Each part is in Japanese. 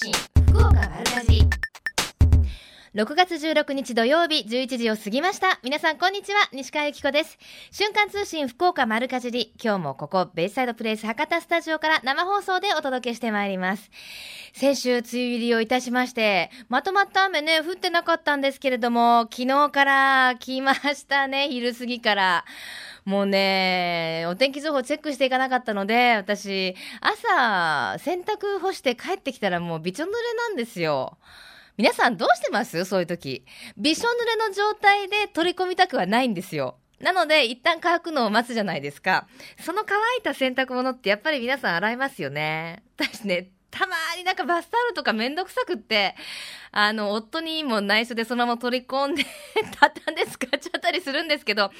信福岡6月16日土曜日11時を過ぎました。皆さんこんにちは、西川由紀子です。瞬間通信福岡丸かじり、今日もここベイサイドプレイス博多スタジオから生放送でお届けしてまいります。先週梅雨入りをいたしまして、まとまった雨ね、降ってなかったんですけれども、昨日から来ましたね、昼過ぎから。もうね、お天気情報チェックしていかなかったので、私、朝、洗濯干して帰ってきたらもうびちょ濡れなんですよ。皆さんどうしてます？そういう時。びしょ濡れの状態で取り込みたくはないんですよ。なので、一旦乾くのを待つじゃないですか。その乾いた洗濯物ってやっぱり皆さん洗いますよね。私ね、たまになんかバスタオルとかめんどくさくって、あの、夫にも内緒でそのまま取り込んで、畳んで使っちゃったりするんですけど、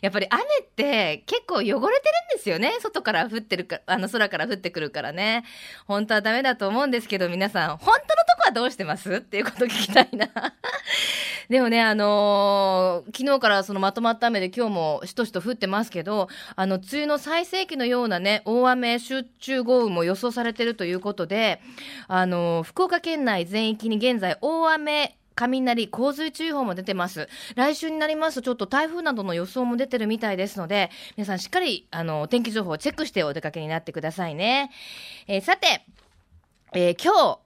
やっぱり雨って結構汚れてるんですよね。外から降ってるか、あの空から降ってくるからね。本当はダメだと思うんですけど、皆さん、本当のはどうしてます？っていうこと聞きたいな。でもね、あのー昨日からそのまとまった雨で今日もしとしと降ってますけど、あの、梅雨の最盛期のようなね、大雨集中豪雨も予想されてるということで、あのー福岡県内全域に現在大雨雷、洪水注意報も出てます。来週になりますと、ちょっと台風などの予想も出てるみたいですので、皆さんしっかり、あの、天気情報をチェックしてお出かけになってくださいね。えーさて、えー今日、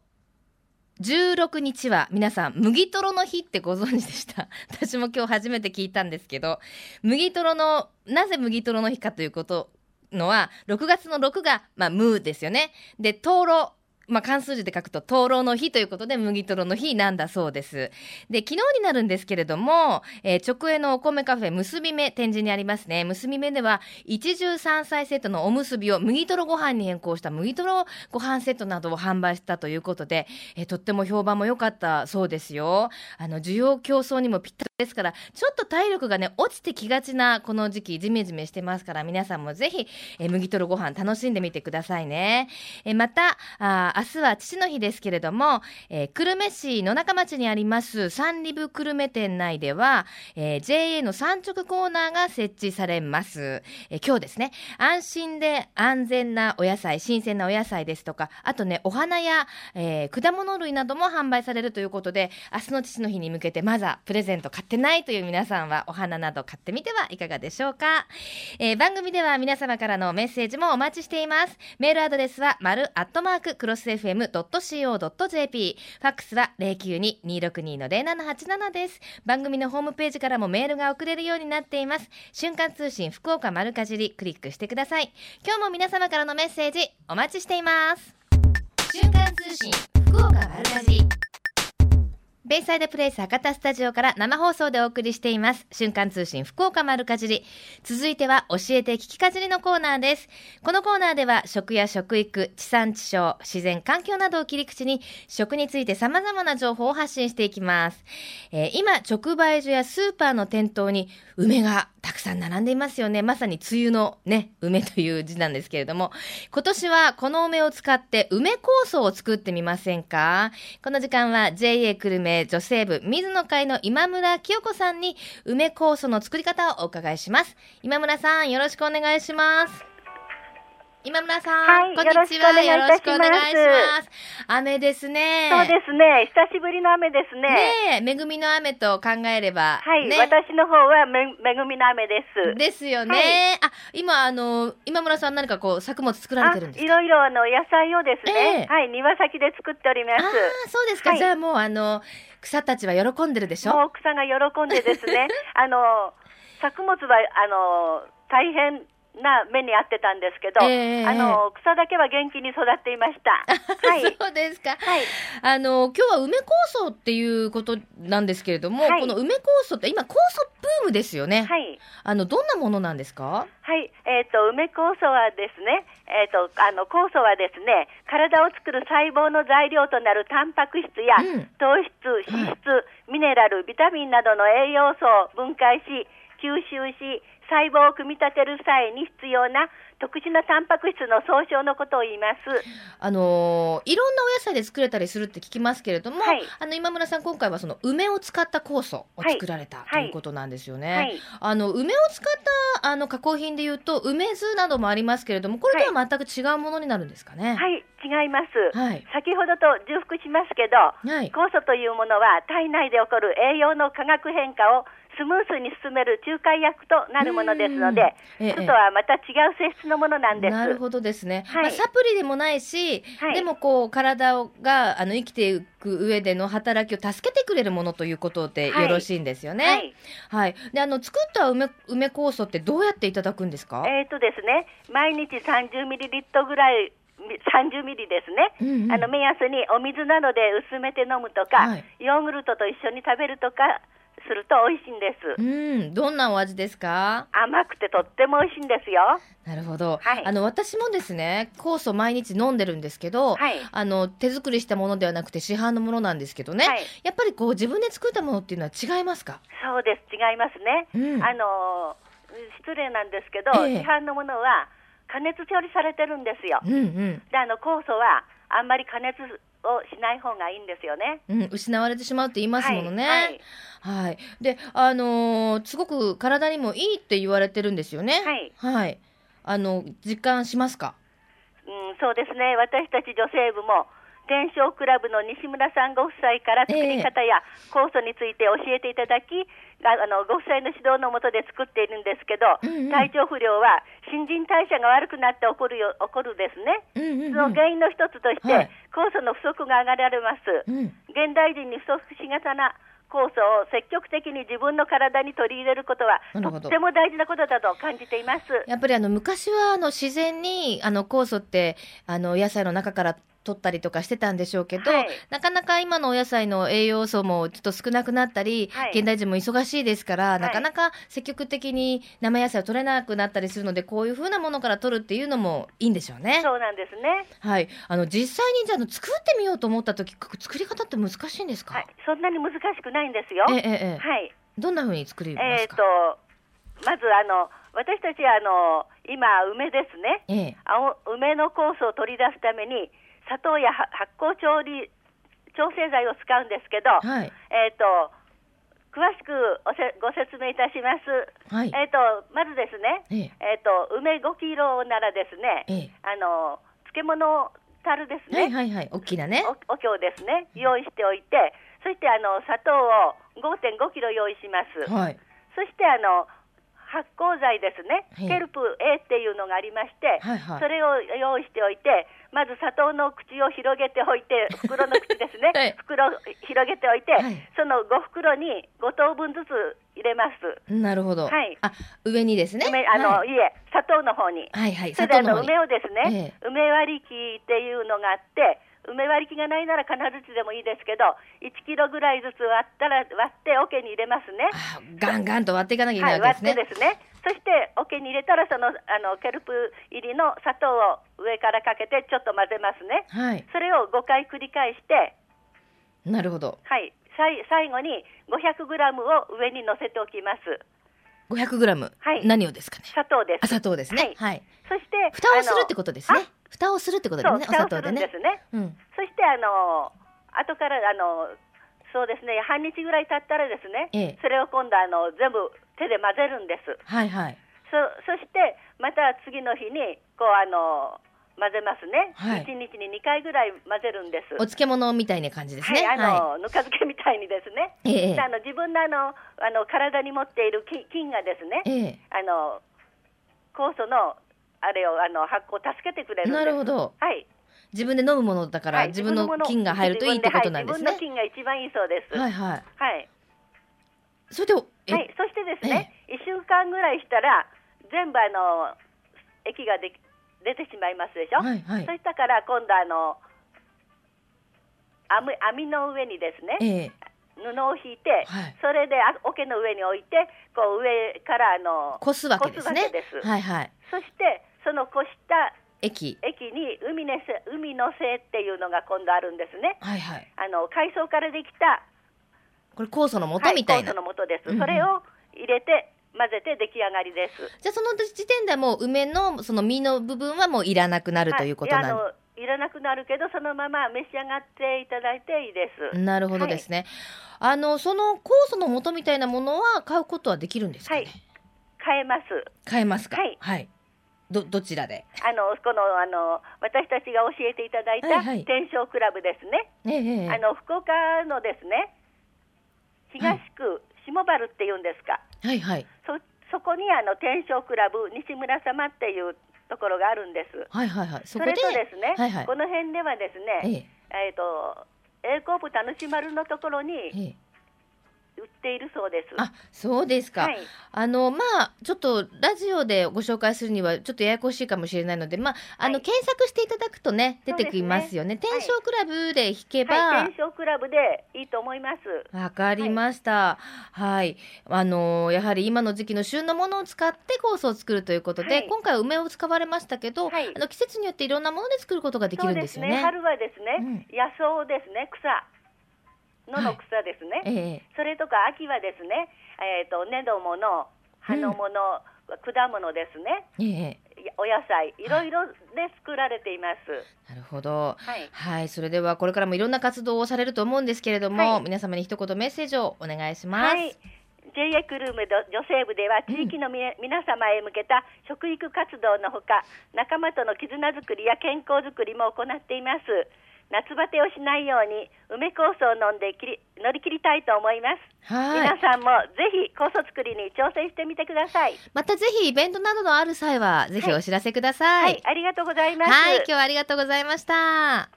16日は皆さん麦とろの日ってご存知でした？私も今日初めて聞いたんですけど麦とろのなぜ麦とろの日かということのは6月の6が、まあ、ムーですよね。で灯籠。まあ、漢数字で書くと、灯籠の日ということで、麦とろの日なんだそうです。で、昨日になるんですけれども、えー直営のお米カフェ、結び目展示にありますね。結び目では、一汁三菜セットのおむすびを麦とろご飯に変更した麦とろご飯セットなどを販売したということで、えーとっても評判も良かったそうですよ。あの、需要競争にもぴったりですから、ちょっと体力がね、落ちてきがちなこの時期、ジメジメしてますから、皆さんもぜひ、えー麦とろご飯楽しんでみてくださいね。えーまた、あ明日は父の日ですけれども、えー久留米市野中町にあります三里部久留米店内では、えー JA の産直コーナーが設置されます。えー今日ですね、安心で安全なお野菜、新鮮なお野菜ですとか、あとね、お花や、えー果物類なども販売されるということで、明日の父の日に向けてまだプレゼント買ってないという皆さんはお花など買ってみてはいかがでしょうか？えー番組では皆様からのメッセージもお待ちしています。メールアドレスは、丸アットマーククロス FM.co.jp。ファックスは092-262-0787です。番組のホームページからもメールが送れるようになっています。瞬間通信福岡丸かじりクリックしてください。今日も皆様からのメッセージお待ちしています。瞬間通信福岡丸かじり。ベイサイドプレイス博多スタジオから生放送でお送りしています。瞬間通信福岡丸かじり。続いては教えて聞きかじりのコーナーです。このコーナーでは食や食育、地産地消、自然環境などを切り口に食について様々な情報を発信していきます。えー今、直売所やスーパーの店頭に梅がたくさん並んでいますよね。まさに梅雨のね、梅という字なんですけれども、今年はこの梅を使って梅酵素を作ってみませんか？この時間は JA 久留米女性部水野会の今村清子さんに梅酵素の作り方をお伺いします。今村さん、よろしくお願いします。今村さん、はいこんにちは。よろしくお願いします。雨ですね。そうですね。久しぶりの雨ですね。ねえ、恵みの雨と考えれば。はい、ね、私の方はめ恵みの雨です。ですよね。はいあ、今、あの、今村さん何かこう、作物作られてるんですあいかろいろあの野菜をですね、ええはい、庭先で作っておりまあす。あ、そうですか。はいじゃあもう、あの、草たちは喜んでるでしょ？もう奥さんが喜んでですね、あの作物はあの大変な目に遭ってたんですけど、ええあの草だけは元気に育っていました。はい。そうですか。はい。あの、今日は梅酵素っていうことなんですけれども、はいこの梅酵素って今、酵素ブームですよね。はい。あの、どんなものなんですか？はい、えっ、と、梅酵素はですね、えっ、と、あの、酵素はですね、体を作る細胞の材料となるタンパク質や、うん糖質、脂質、ミネラル、ビタミンなどの栄養素を分解し、吸収し、細胞を組み立てる際に必要な特殊なタンパク質の総称のことを言います。あのーいろんなお野菜で作れたりするって聞きますけれども、はいあの今村さん今回はその梅を使った酵素を作られた、はいということなんですよね。はい。あの梅を使ったあの加工品でいうと梅酢などもありますけれどもこれとは全く違うものになるんですかね？はい、違います。はい。先ほどと重複しますけど、はい。酵素というものは体内で起こる栄養の化学変化をスムースに進める仲介役となるものですので、うんええ酢とはまた違う性質のものなんです。なるほどですね、はいまあ、サプリでもないし、はいでもこう体をがあの生きていく上での働きを助けてくれるものということでよはいろしいんですよね。はい。はい。で、あの作った梅梅酵素ってどうやっていただくんですか？えーとですね、毎日30ミリリットルぐらい、み30ミリですね。うんうんあの目安にお水などで薄めて飲むとか、はいヨーグルトと一緒に食べるとかすると美味しいんです。うん、どんなお味ですか？甘くてとっても美味しいんですよ。なるほど。はいあの私もですね、酵素毎日飲んでるんですけど、はいあの手作りしたものではなくて市販のものなんですけどね、はいやっぱりこう自分で作ったものっていうのは違いますか？そうです、違いますね。うんあの失礼なんですけど、ええ市販のものは加熱調理されてるんですよ。うんうん。で、あの酵素はあんまり加熱をしない方がいいんですよね。うん、失われてしまうって言いますものね。はいはい。で、あのーすごく体にもいいって言われてるんですよね。はい。はい。あの、実感しますか？うん、そうですね。私たち女性部も天正クラブの西村さんご夫妻から作り方や酵素について教えていただき、があのご夫妻の指導のもとで作っているんですけど、うんうん体調不良は新陳代謝が悪くなって起こるよ起こるですね。うんうん、その原因の一つとして、はい酵素の不足が挙げられます。うん。現代人に不足しがたな酵素を積極的に自分の体に取り入れることはとっても大事なことだと感じています。やっぱりあの昔はあの自然にあの酵素ってあの野菜の中から取ったりとかしてたんでしょうけど、はいなかなか今のお野菜の栄養素もちょっと少なくなったり、はい現代人も忙しいですから、いなかなか積極的に生野菜を取れなくなったりするのでこういう風なものから取るっていうのもいいんでしょうね。そうなんですね。はい、あの実際にじゃあ作ってみようと思った時作り方って難しいんですか、はい、そんなに難しくないんですよ。ええええはい。どんな風に作りまえっ、とすか、まずあの私たちはあの今梅ですね。ええ青梅の酵素を取り出すために砂糖やは発酵調理調整剤を使うんですけど、はい。えっ、と詳しくおせご説明いたします。はい。えっ、とまずですね。ええ。えっ、と梅5キロならですね、ええ。あの漬物樽ですね。はいはいはい大きなね。おお経ですね。用意しておいてそしてあの砂糖を5.5キロ用意します、はい。そしてあの発酵剤ですね、はいケルプ A っていうのがありまして、はいはい。それを用意しておいてまず砂糖の口を広げておいて 袋の口ですね、はい。袋を広げておいて、はい。その5袋に5等分ずつ入れます。なるほど。はい。あ、上にですね。梅あの、はい。い、え砂糖の方に。はいはい。それであの梅をですね、え梅割り器っていうのがあって、梅割り器がないなら金槌でもいいですけど、1キロぐらいずつ割ったら割って桶に入れますね。あガンガンと割っていかなきゃいけは、ないいわけ割ですね。ってですね。そして桶に入れたらそのあのケルプ入りの砂糖を上からかけてちょっと混ぜますね。はい。それを5回繰り返して、なるほど。はい、さい最後に500グラムを上に乗せておきます。500グラム？はい何をですかね？砂糖です。あ、砂糖ですね。はいはい。そして蓋をするってことですねあ。蓋をするってことですね。お砂糖でね蓋をするんで。すね。うん。そしてあの後からあのそうですね半日ぐらい経ったらですね、ええそれを今度あの全部手で混ぜるんです。はいはい。そそしてまた次の日にこうあの混ぜますね。はい一日に2回ぐらい混ぜるんです。お漬物みたいな感じですね。はい、あの、ぬか漬けみたいにですね。ええあの自分のあのあの体に持っている菌菌がですね、ええ。あの酵素のあれをあの発酵を助けてくれる。なるほど。はい。自分で飲むものだから、はい自分の菌が入るといいってことなんですねはい自。分の菌が一番いいそうです。はいはい。はい。それで、えはい、そしてですね、1週間ぐらいしたら、全部あの液ができ出てしまいますでしょ、はいはいそしたから今度あの網、網の上にですね、ええ。布を引いて、はいそれであ桶の上に置いて、こう上からあのこすわけですね。すはいはい。そして、そのこした液。液に海のせ海のせっていうのが今度あるんですね。はいはい。あの海藻からできたこれ酵素の素みたいな。はい、酵素の素です、うんうんそれを入れて混ぜて出来上がりです。じゃあその時点ではもう梅のその実の部分はもういらなくなるということはい、いなんやあのいらなくなるけど、そのまま召し上がっていただいていいです。なるほどですね。あのその酵素の元みたいなものは買うことはできるんですかね？はい買えます。買えますか？はいどどちらで？あのこのあの私たちが教えていただいたはいはい天正クラブですね。ええええあの福岡のですね、東区下原っていうんですか。はいはいそそこにあの天正クラブ西村様っていうところがあるんです。はいはいはい。そそれとですね、はいはいこの辺ではですね、えええっ、と栄光部田主丸のところにええ売っているそうです。あそうですか。はい、あのまあちょっとラジオでご紹介するにはちょっとややこしいかもしれないので、まああの、はい検索していただくとね出てきますよね。天正クラブで弾けば。はい、天正クラブでいいと思います。わかりました。はい、あのやはり今の時期の旬のものを使って酵素を作るということで、はい今回は梅を使われましたけど、はいあの季節によっていろんなもので作ることができそるうんですよね。春はですね、野草ですね、草野の草ですね。ええそれとか秋はですね、えっ、と根のもの、葉のもの、果物ですね。ええお野菜いろいろで作られています。なるほど。はい。はい、それではこれからもいろんな活動をされると思うんですけれども、はい皆様に一言メッセージをお願いします。はい。JA クルーム女性部では地域のみ、皆様へ向けた食育活動のほか仲間との絆づくりや健康づくりも行っています夏バテをしないように梅酵素を飲んできり乗り切りたいと思います、はい皆さんもぜひ酵素作りに挑戦してみてくださいまたぜひイベントなどのある際はぜひお知らせくださはい、い。ありがとうございます、はい、今日はありがとうございました。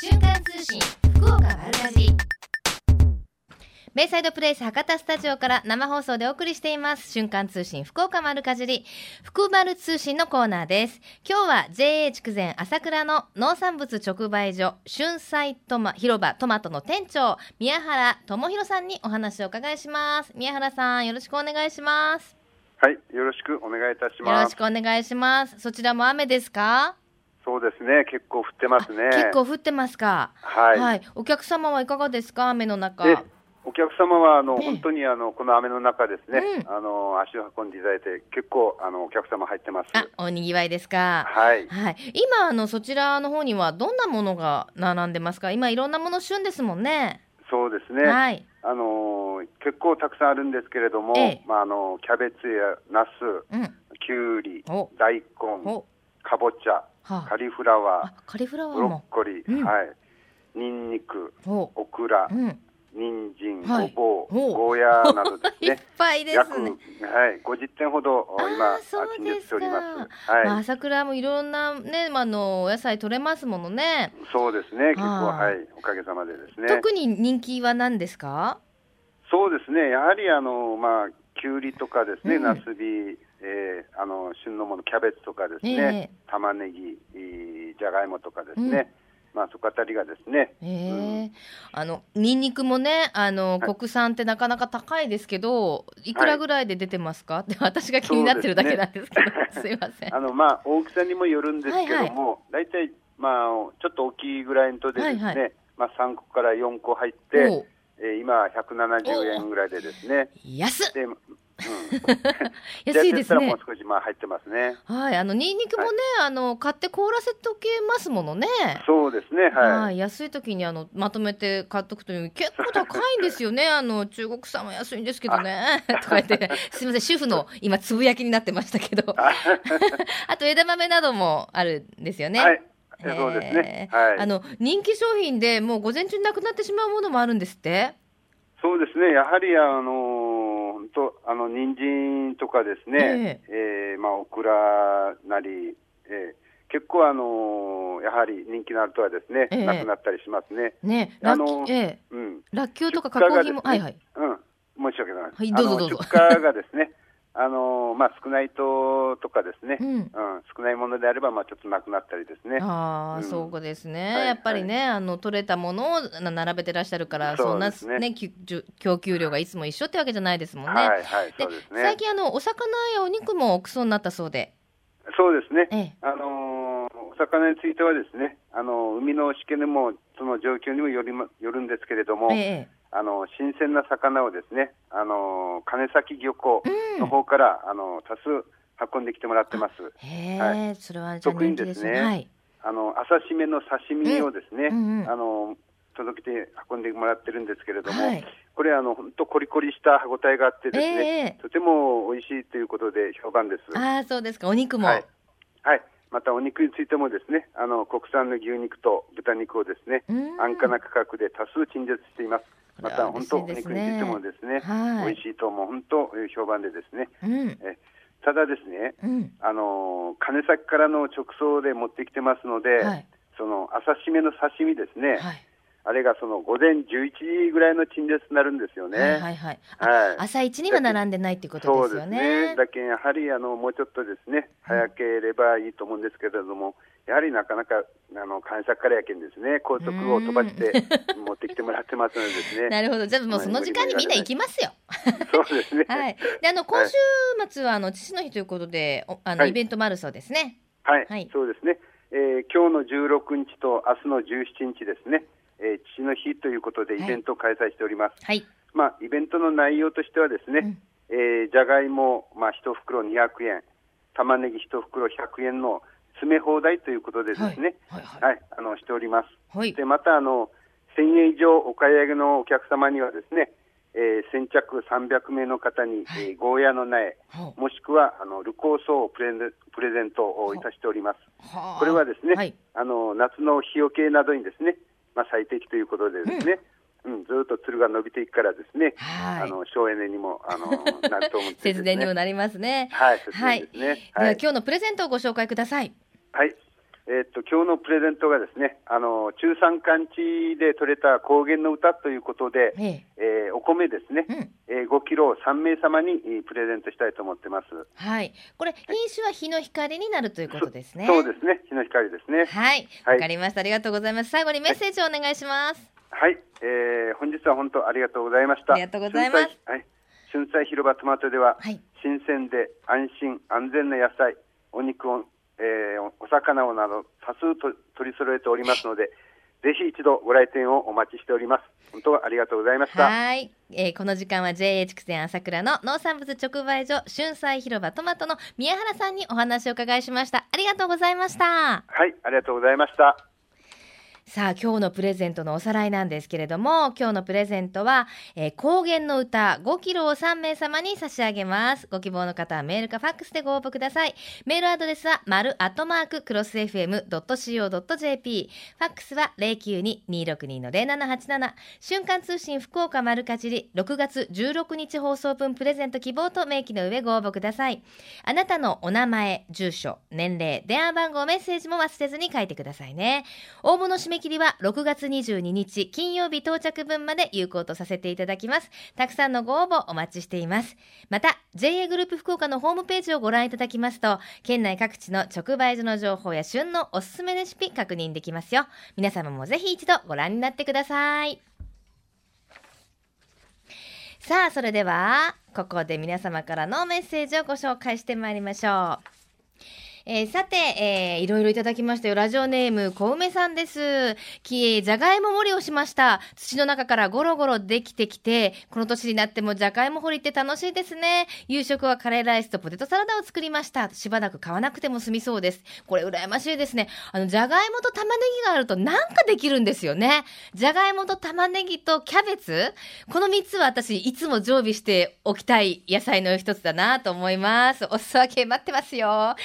瞬間通信福岡丸かじり。ベイサイドプレイス博多スタジオから生放送でお送りしています。瞬間通信福岡丸かじり。福丸通信のコーナーです。今日は JA 筑前朝倉の農産物直売所春菜トマ広場トマトの店長宮原智弘さんにお話をお伺いします。宮原さんよろしくお願いします。はい、よろしくお願いいたしよます。ろしくお願いします。そちらも雨ですか？そうですね、結構降ってますね。結構降ってますか？はい。お客様はいかがですか、雨の中。で、お客様はあの、ね本当にあのこの雨の中ですね、うんあの足を運んでいただいて結構あのお客様入ってます。あ、おにぎわいですか。はい。はい。今あのそちらの方にはどんなものが並んでますか？今いろんなもの旬ですもんね。そうですね。はい。あの結構たくさんあるんですけれども、ええまああのキャベツやナス、うん。きゅうりお、大根、お、かぼちゃ、はカリフラあ。ワあ、カリフラー、ブロッ。コリー、うんはい、ニンニク、お、オクラう、ん。人参、はいごぼう、おゴーヤなどです いっね。ぱいで約、はいすね。、50点ほどあー今、陳列しております。まあ、はい、朝倉もいろんなね、まああのお野菜取れますものね。そうですね、結構、あーはい、おかげさまでですね。特に人気は何ですか？そうですね、やはりあの、まあ、きゅうりとかですね、うんナスビ、えーあの旬のもの、キャベツとかですね、玉ねぎ、えーじゃがいもとかですね、まあ、そこあたりがですね、ええあのニンニクもねあの、はい。国産ってなかなか高いですけどい。くらぐらいで出てますか、って私が気になってるだけなんですけど。すいません。あのまあ、大きさにもよるんですけども、大体、まあ、ちょっと大きいぐらいのとでですね、はいはまあ、3個から4個入って、今、170円ぐらいでですね、安っ。で、うん、安いですねもう少しまあ入ってますね。はいあのニンニクもね、あの買って凍らせとけますものねそうですね、はい。はい、安い時にあのまとめて買っとくと結構高いんですよね あの中国産は安いんですけどね とか言ってすみません主婦の今つぶやきになってましたけどあと枝豆などもあるんですよね。はい、そうですね。はい。あの人気商品でもう午前中になくなってしまうものもあるんですって？そうですね、やはりあの本当あの人参とかですね、ええまあオクラなり、えー結構あのやはり人気のあるとはですね、ええなくなったりしますね。ね、あのキええ、うん。ラッキョウとか加工品も、はいはい。うん。申し訳ない。はいどうぞどうぞ出荷がですね、あのまあ少ないととかですね、ううん。ん、少ないものであればまあちょっとなくなったりですね。ああ、うん。そうですね、はいやっぱりね、あの取れたものをな並べてらっしゃるから、そんなね供給量がいつも一緒ってわけじゃないですもんね。はいはい、でね。最近あのお魚やお肉も奥そうになったそうで、そうですね。ええ、あのーお魚についてはですね、あの海のしけにもその状況にもよりまよるんですけれども、ええ、あの新鮮な魚をですね、あの金崎漁港の方から、うん、あの多数運んできてもらってます。へえ、はい、それは特にですね、はい、あの朝締めの刺身をですね、うん。うん、あの届けて運んでもらってるんですけれども、はい、これあの本当コリコリした歯ごたえがあってですね、えー、とても美味しいということで評判です。ああそうですか、お肉も。はい、はい、またお肉についてもですね、あの国産の牛肉と豚肉をですね、安価な価格で多数陳列しています。また本当、お肉についてもですね、はい、美味しいとも本当評判でですね。うん、えただですね、うん、あの金崎からの直送で持ってきてますので、はい、その朝締めの刺身ですね。はいあれがその午前11時ぐらいの陳列になるんですよね。はいはいはい。はい、朝一には並んでないってことですよね。そうですね。だけやはりあのもうちょっとですね、早ければいいと思うんですけれども、やはりなかなかあの関西からやけんですね、高速を飛ばして持ってきてもらってますのでですね。なるほど。じゃあもうその時間にみんな行きますよ。そうですね。はい。であの今週末はあの父の日ということで、あの、イベントもあるそうですね。はい。はい、そうですね。えー、今日の16日と明日の17日ですね。えー、父の日ということでイベントを開催しております。はい。まあ、イベントの内容としてはですね、うん、えー、じゃがいも、まあ、1袋200円、玉ねぎ1袋100円の詰め放題ということでですね、はい、はいはい、あのしております。はい、でまたあの1000円以上お買い上げのお客様にはですね、えー、先着300名の方に、はい、えー、ゴーヤの苗、もしくはあのルコーソをプレプレゼントをいたしております。これはですね、はい、あの夏の日よけなどにですね、まあ、最適ということでですね、うん、うん、ずっとつるが伸びていくからですね、はい、あの省エネにもあのなると思って、ね、節電にもなりますね。はい、節電ですね。はい、では今日のプレゼントをご紹介ください。はい。えー、っと今日のプレゼントがですね、あの中山間地で採れた高原の歌ということで、えええー、お米ですね、うん、えー、5キロを3名様にプレゼントしたいと思ってます。はい。これ品種は日の光になるということですね。そうですね、日の光ですね。はい。わ、はい、かりました。ありがとうございます。最後にメッセージをお願いします。はい、えー、本日は本当ありがとうございました。ありがとうございます。はい。春菜広場トマトでは、はい、新鮮で安心安全な野菜、お肉をえー、お魚をなど多数と取り揃えておりますので、ぜひ一度ご来店をお待ちしております。本当ありがとうございました。はい、えー、この時間は JA 畜産朝倉の農産物直売所春菜広場トマトの宮原さんにお話を伺いしました。ありがとうございました。はい、ありがとうございました。さあ今日のプレゼントのおさらいなんですけれども今日のプレゼントは、えー、高原の歌5キロを3名様に差し上げます。ご希望の方はメールかファックスでご応募ください。メールアドレスは丸アットマーククロス FM.co.jp ファックスは092-262-0787瞬間通信福岡丸かじり6月16日放送分プレゼント希望と明記の上ご応募ください。あなたのお名前住所年齢電話番号メッセージも忘れずに書いてくださいね。応募の締め切りは6月22日金曜日到着分まで有効とさせていただきます。たくさんのご応募お待ちしています。また、JA グループ福岡のホームページをご覧いただきますと、県内各地の直売所の情報や旬のおすすめレシピ確認できますよ。皆様もぜひ一度ご覧になってください。さあ、それでは、ここで皆様からのメッセージをご紹介してまいりましょう。えー、さて、えー、いろいろいただきましたよ。ラジオネーム、小梅さんです。きえ、じゃがいも掘りをしました。土の中からゴロゴロできてきて、この年になってもじゃがいも掘りって楽しいですね。夕食はカレーライスとポテトサラダを作りました。しばらく買わなくても済みそうです。これ羨ましいですね。あの、じゃがいもと玉ねぎがあるとなんかできるんですよね。じゃがいもと玉ねぎとキャベツ？この3つは私、いつも常備しておきたい野菜の一つだなと思います。お裾分け待ってますよ。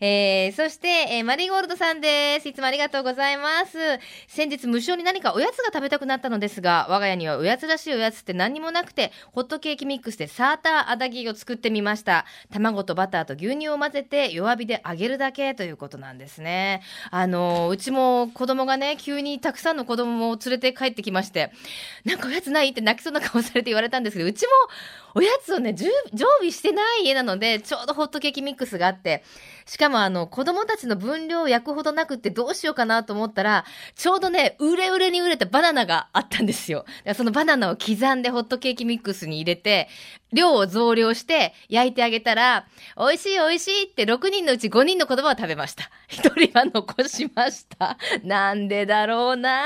えー、そして、えー、マリーゴールドさんです。いつもありがとうございます。先日無償に何かおやつが食べたくなったのですが、我が家にはおやつらしいおやつって何にもなくて、ホットケーキミックスでサーターアダギーを作ってみました。卵とバターと牛乳を混ぜて弱火で揚げるだけということなんですね。あのうちも子供がね、急にたくさんの子供を連れて帰ってきまして、なんかおやつないって泣きそうな顔されて言われたんですけど、うちもおやつをね、常備してない家なので、ちょうどホットケーキミックスがあって、しかもあの、子供たちの分量を焼くほどなくってどうしようかなと思ったら、ちょうどね、売れ売れに売れたバナナがあったんですよ。そのバナナを刻んでホットケーキミックスに入れて、量を増量して焼いてあげたら、美味しい美味しいって6人のうち5人の子供は食べました。1人は残しました。なんでだろうな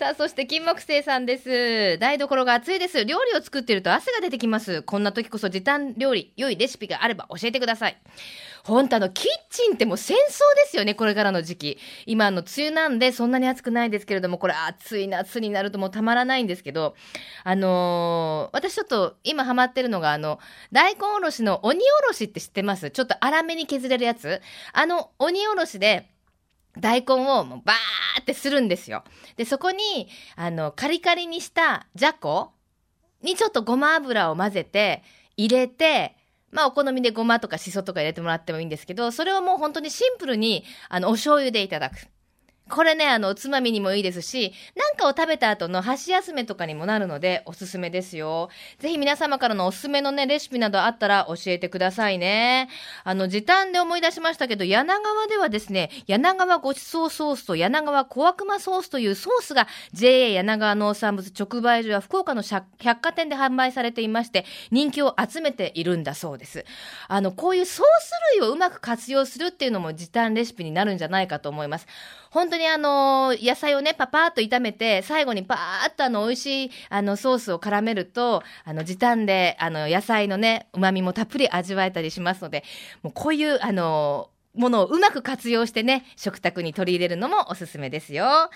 さあ、そして金木星さんです。台所が暑いです。料理を作っていると汗が出てきます。こんな時こそ時短料理、良いレシピがあれば教えてください。本当あの、キッチンってもう戦争ですよね、これからの時期。今あの、梅雨なんでそんなに暑くないですけれども、これ暑い夏になるともうたまらないんですけど、あのー、私ちょっと今ハマってるのがあの、大根おろしの鬼おろしって知ってます？ちょっと粗めに削れるやつあの、鬼おろしで、大根をもうバーってするんですよ。で、そこに、あの、カリカリにしたじゃこにちょっとごま油を混ぜて、入れて、まあお好みでごまとかしそとか入れてもらってもいいんですけど、それをもう本当にシンプルに、あの、お醤油でいただく。これね、あの、おつまみにもいいですし、なんかを食べた後の箸休めとかにもなるので、おすすめですよ。ぜひ皆様からのおすすめのね、レシピなどあったら教えてくださいね。あの、時短で思い出しましたけど、柳川ではですね、柳川ごちそうソースと柳川小悪魔ソースというソースが JA 柳川農産物直売所や福岡の百貨店で販売されていまして、人気を集めているんだそうです。あの、こういうソース類をうまく活用するっていうのも時短レシピになるんじゃないかと思います。本当にあの、野菜をね、パパーっと炒めて、最後にパーっとあの、美味しい、あの、ソースを絡めると、あの、時短で、あの、野菜のね、旨味もたっぷり味わえたりしますので、もうこういう、あの、ものをうまく活用してね、食卓に取り入れるのもおすすめですよ。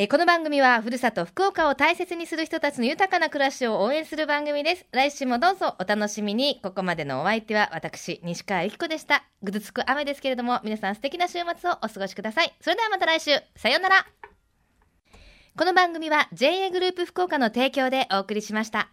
えー、この番組はふるさと福岡を大切にする人たちの豊かな暮らしを応援する番組です。来週もどうぞお楽しみに。ここまでのお相手は私、西川由紀子でした。ぐずつく雨ですけれども、皆さん素敵な週末をお過ごしください。それではまた来週。さようなら。この番組は JA グループ福岡の提供でお送りしました。